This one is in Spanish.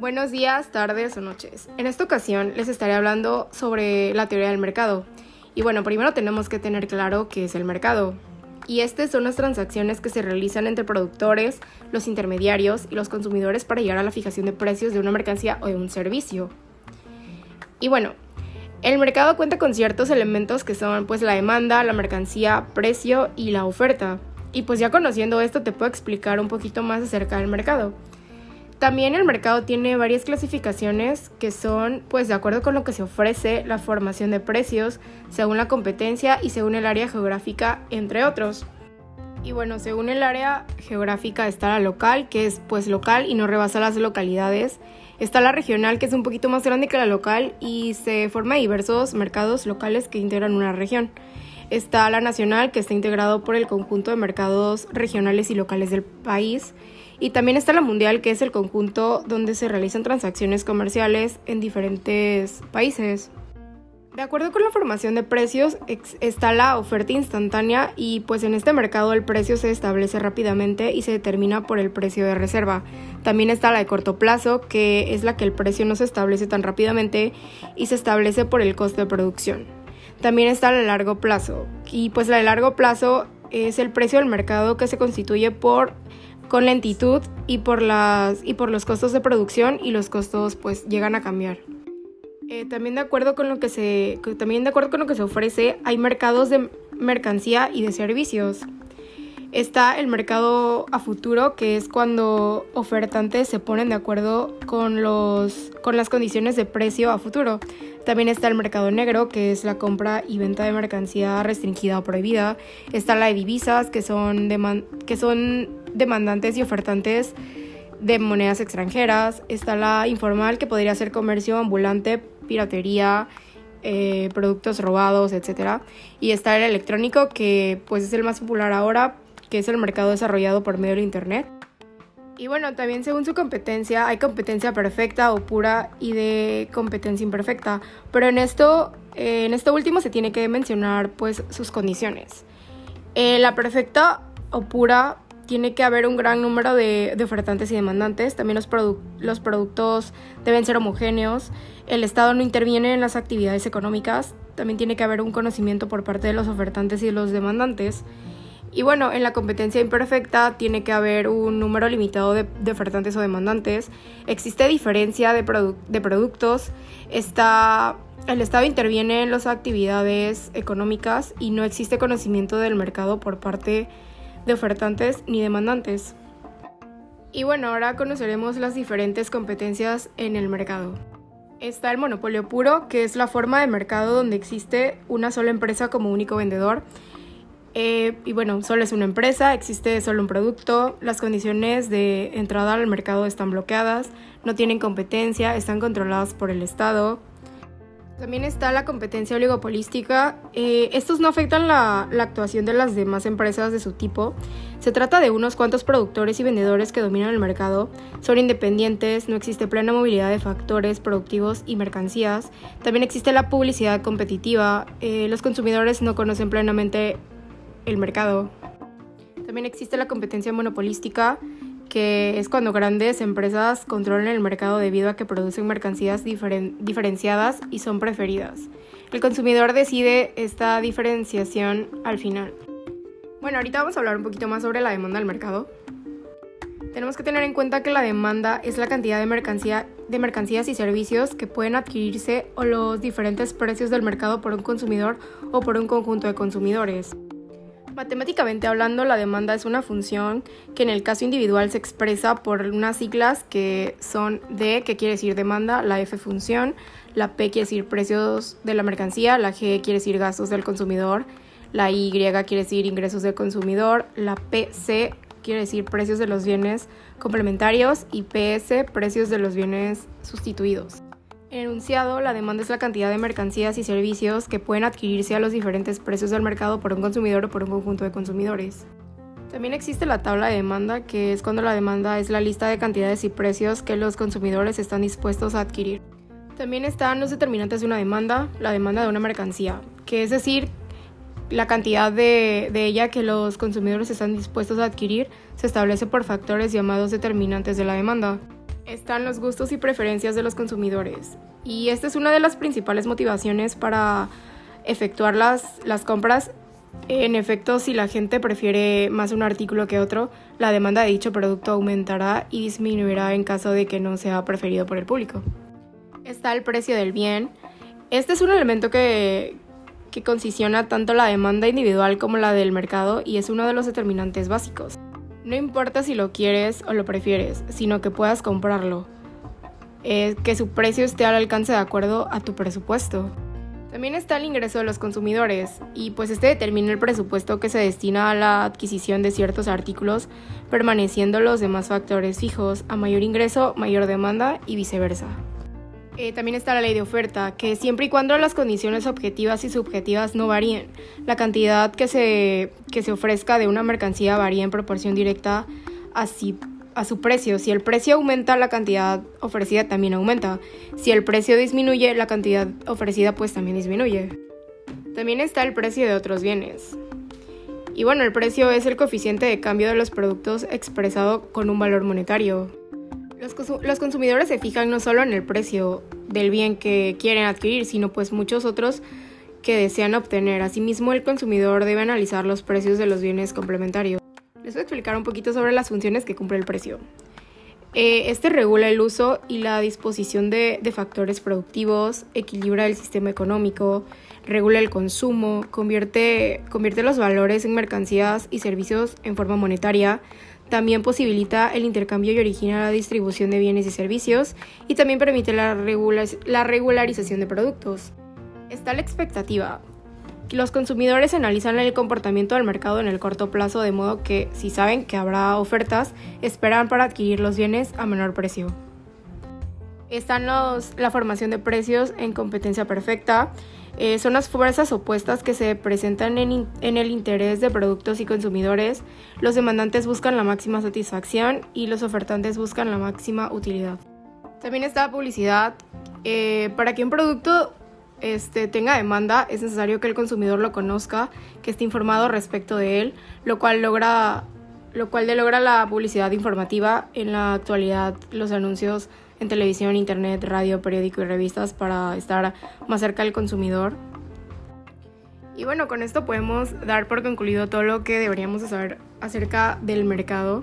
Buenos días, tardes o noches. En esta ocasión les estaré hablando sobre la teoría del mercado. Y bueno, primero tenemos que tener claro qué es el mercado. Y estas son las transacciones que se realizan entre productores, los intermediarios y los consumidores para llegar a la fijación de precios de una mercancía o de un servicio. Y bueno, el mercado cuenta con ciertos elementos que son pues la demanda, la mercancía, precio y la oferta. Y pues ya conociendo esto te puedo explicar un poquito más acerca del mercado. También el mercado tiene varias clasificaciones que son, pues de acuerdo con lo que se ofrece, la formación de precios, según la competencia y según el área geográfica, entre otros. Y bueno, según el área geográfica está la local, que es pues local y no rebasa las localidades. Está la regional, que es un poquito más grande que la local y se forma diversos mercados locales que integran una región. Está la nacional, que está integrado por el conjunto de mercados regionales y locales del país. Y también está la mundial, que es el conjunto donde se realizan transacciones comerciales en diferentes países. De acuerdo con la formación de precios, está la oferta instantánea y pues en este mercado el precio se establece rápidamente y se determina por el precio de reserva. También está la de corto plazo, que es la que el precio no se establece tan rápidamente y se establece por el costo de producción. También está la largo plazo y pues la de largo plazo es el precio del mercado que se constituye por con lentitud y por, las, y por los costos de producción y los costos pues llegan a cambiar. Eh, también, de acuerdo con lo que se, también de acuerdo con lo que se ofrece, hay mercados de mercancía y de servicios. Está el mercado a futuro, que es cuando ofertantes se ponen de acuerdo con, los, con las condiciones de precio a futuro. También está el mercado negro, que es la compra y venta de mercancía restringida o prohibida. Está la de divisas, que son, que son demandantes y ofertantes de monedas extranjeras. Está la informal, que podría ser comercio ambulante, piratería, eh, productos robados, etc. Y está el electrónico, que pues es el más popular ahora, que es el mercado desarrollado por medio del Internet. Y bueno, también según su competencia, hay competencia perfecta o pura y de competencia imperfecta. Pero en esto, eh, en esto último se tiene que mencionar pues sus condiciones. Eh, la perfecta o pura tiene que haber un gran número de, ofertantes y demandantes. También los, los productos deben ser homogéneos. El Estado no interviene en las actividades económicas. También tiene que haber un conocimiento por parte de los ofertantes y de los demandantes. Y bueno, en la competencia imperfecta tiene que haber un número limitado de, ofertantes o demandantes. Existe diferencia de, de productos. Está, el Estado interviene en las actividades económicas y no existe conocimiento del mercado por parte de ofertantes ni demandantes. Y bueno, ahora conoceremos las diferentes competencias en el mercado. Está el monopolio puro, que es la forma de mercado donde existe una sola empresa como único vendedor eh, y bueno, solo es una empresa, existe solo un producto, las condiciones de entrada al mercado están bloqueadas, no tienen competencia, están controladas por el Estado. También está la competencia oligopolística. Eh, estos no afectan la, la, actuación de las demás empresas de su tipo. Se trata de unos cuantos productores y vendedores que dominan el mercado. Son independientes, no existe plena movilidad de factores productivos y mercancías. También existe la publicidad competitiva. Eh, los consumidores no conocen plenamente el mercado. También existe la competencia monopolística, que es cuando grandes empresas controlan el mercado debido a que producen mercancías diferenciadas y son preferidas. El consumidor decide esta diferenciación al final. Bueno, ahorita vamos a hablar un poquito más sobre la demanda del mercado. Tenemos que tener en cuenta que la demanda es la cantidad de, mercancía, de mercancías y servicios que pueden adquirirse o los diferentes precios del mercado por un consumidor o por un conjunto de consumidores. Matemáticamente hablando, la demanda es una función que en el caso individual se expresa por unas siglas que son D, que quiere decir demanda, la F función, la P quiere decir precios de la mercancía, la G quiere decir gastos del consumidor, la Y quiere decir ingresos del consumidor, la PC quiere decir precios de los bienes complementarios y PS precios de los bienes sustituidos. Enunciado, la demanda es la cantidad de mercancías y servicios que pueden adquirirse a los diferentes precios del mercado por un consumidor o por un conjunto de consumidores. También existe la tabla de demanda, que es cuando la demanda es la lista de cantidades y precios que los consumidores están dispuestos a adquirir. También están los determinantes de una demanda, la demanda de una mercancía, que es decir, la cantidad de, de, ella que los consumidores están dispuestos a adquirir se establece por factores llamados determinantes de la demanda. Están los gustos y preferencias de los consumidores. Y esta es una de las principales motivaciones para efectuar las, las compras. En efecto, si la gente prefiere más un artículo que otro, la demanda de dicho producto aumentará y disminuirá en caso de que no sea preferido por el público. Está el precio del bien. Este es un elemento que, que consiciona tanto la demanda individual como la del mercado y es uno de los determinantes básicos. No importa si lo quieres o lo prefieres, sino que puedas comprarlo. que su precio esté al alcance de acuerdo a tu presupuesto. También está el ingreso de los consumidores y pues este determina el presupuesto que se destina a la adquisición de ciertos artículos, permaneciendo los demás factores fijos, a mayor ingreso, mayor demanda y viceversa. Eh, también está la ley de oferta, que siempre y cuando las condiciones objetivas y subjetivas no varíen, la cantidad que se, que se ofrezca de una mercancía varía en proporción directa a, a su precio. Si el precio aumenta, la cantidad ofrecida también aumenta. Si el precio disminuye, la cantidad ofrecida pues también disminuye. También está el precio de otros bienes. Y bueno, el precio es el coeficiente de cambio de los productos expresado con un valor monetario. Los, consumidores se fijan no solo en el precio del bien que quieren adquirir, sino pues muchos otros que desean obtener. Asimismo, el consumidor debe analizar los precios de los bienes complementarios. Les voy a explicar un poquito sobre las funciones que cumple el precio. Eh, este regula el uso y la disposición de, factores productivos, equilibra el sistema económico, regula el consumo, convierte, convierte los valores en mercancías y servicios en forma monetaria, también posibilita el intercambio y origina la distribución de bienes y servicios y también permite la, la regularización de productos. Está la expectativa. Los consumidores analizan el comportamiento del mercado en el corto plazo de modo que si saben que habrá ofertas, esperan para adquirir los bienes a menor precio. Están los, la formación de precios en competencia perfecta, eh, son las fuerzas opuestas que se presentan en, el interés de productos y consumidores. Los demandantes buscan la máxima satisfacción y los ofertantes buscan la máxima utilidad. También está la publicidad. Eh, para que un producto este, tenga demanda es necesario que el consumidor lo conozca, que esté informado respecto de él, lo cual logra lo cual logra la publicidad informativa. En la actualidad los anuncios en televisión, internet, radio, periódico y revistas para estar más cerca del consumidor. Y bueno, con esto podemos dar por concluido todo lo que deberíamos saber acerca del mercado.